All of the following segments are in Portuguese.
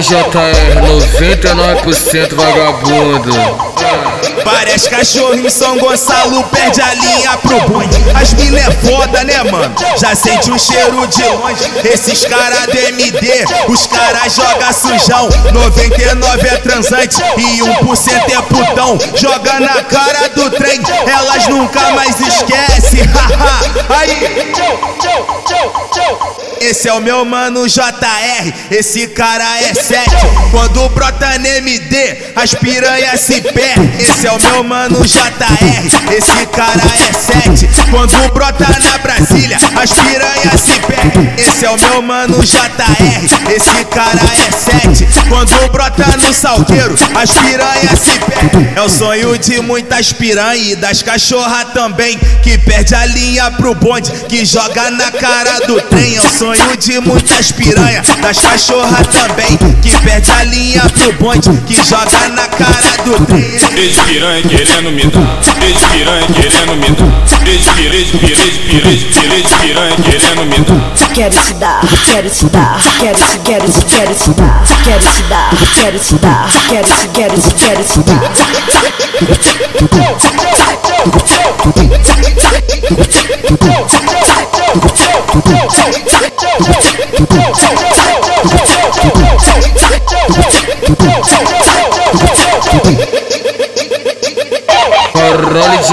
GJR 99% vagabundo. Parece cachorro em São Gonçalo, perde a linha pro bonde. As mina é foda, né, mano? Já sente o cheiro de longe. Esses cara do MD, os caras joga sujão. 99 é transante e 1% é putão. Joga na cara do trem, elas nunca mais esquecem. Aí. Esse é o meu mano JR, esse cara é 7. Quando brota no MD, as piranhas se perdem. Esse é o meu mano JR, esse cara é 7. Quando brota na Brasília, as piranhas se perdem. Esse é o meu mano JR, esse cara é 7. Quando brota no salgueiro, as piranhas se perdem. É o sonho de muitas piranhas e das cachorras também. Que perde a linha pro bonde, que joga na cara do trem. É o sonho de muitas piranhas, das cachorras também. Que perde a linha pro bonde, que joga na cara do trem. Piranha querendo me dar, beijo piranha querendo me dar, beijo beijo beijo beijo beijo piranha querendo me dar. Quero te dar, quero te dar, quero te, quero te, quero te dar, quero te dar, quero te dar, quero te, quero te, quero te dar.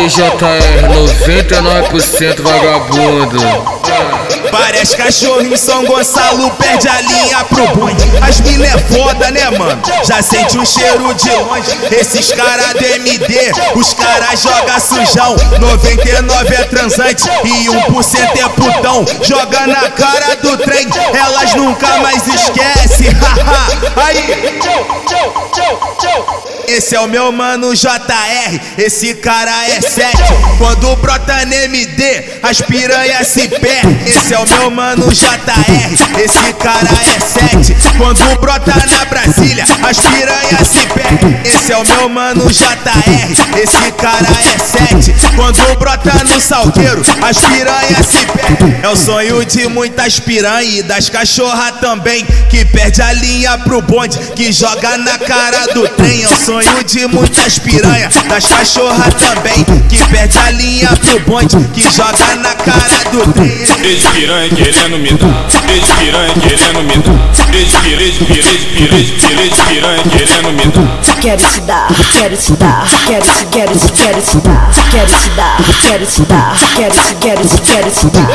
GJR 99% vagabundo. Parece cachorro em São Gonçalo, perde a linha pro bonde. As mina é foda, né, mano? Já sente o cheiro de longe. Esses cara do MD, os caras joga sujão. 99 é transante e 1% é putão. Joga na cara do trem, elas nunca mais esquecem. Aí. Esse é o meu mano JR, esse cara é 7. Quando brota no MD, as piranhas se perdem. Esse é o meu mano JR, esse cara é 7. Quando brota na Brasília, as piranhas se perdem. Esse é o meu mano JR, esse cara é 7. Quando brota no salgueiro, as piranhas se perdem. É o sonho de muitas piranhas e das cachorras também. Que perde a linha pro bonde, que joga na cara do trem. É o sonho de muitas piranhas, das cachorras também. Que perde a linha pro bonde, que joga na cara do trem espiranha querendo me dar, espiranha querendo me dar, espira, espira, espira, espira, espiranha querendo me dar. Quero te dar, quero te dar, quero te, quero te, quero te dar, quero te dar, quero te dar, quero te, quero te, quero te dar.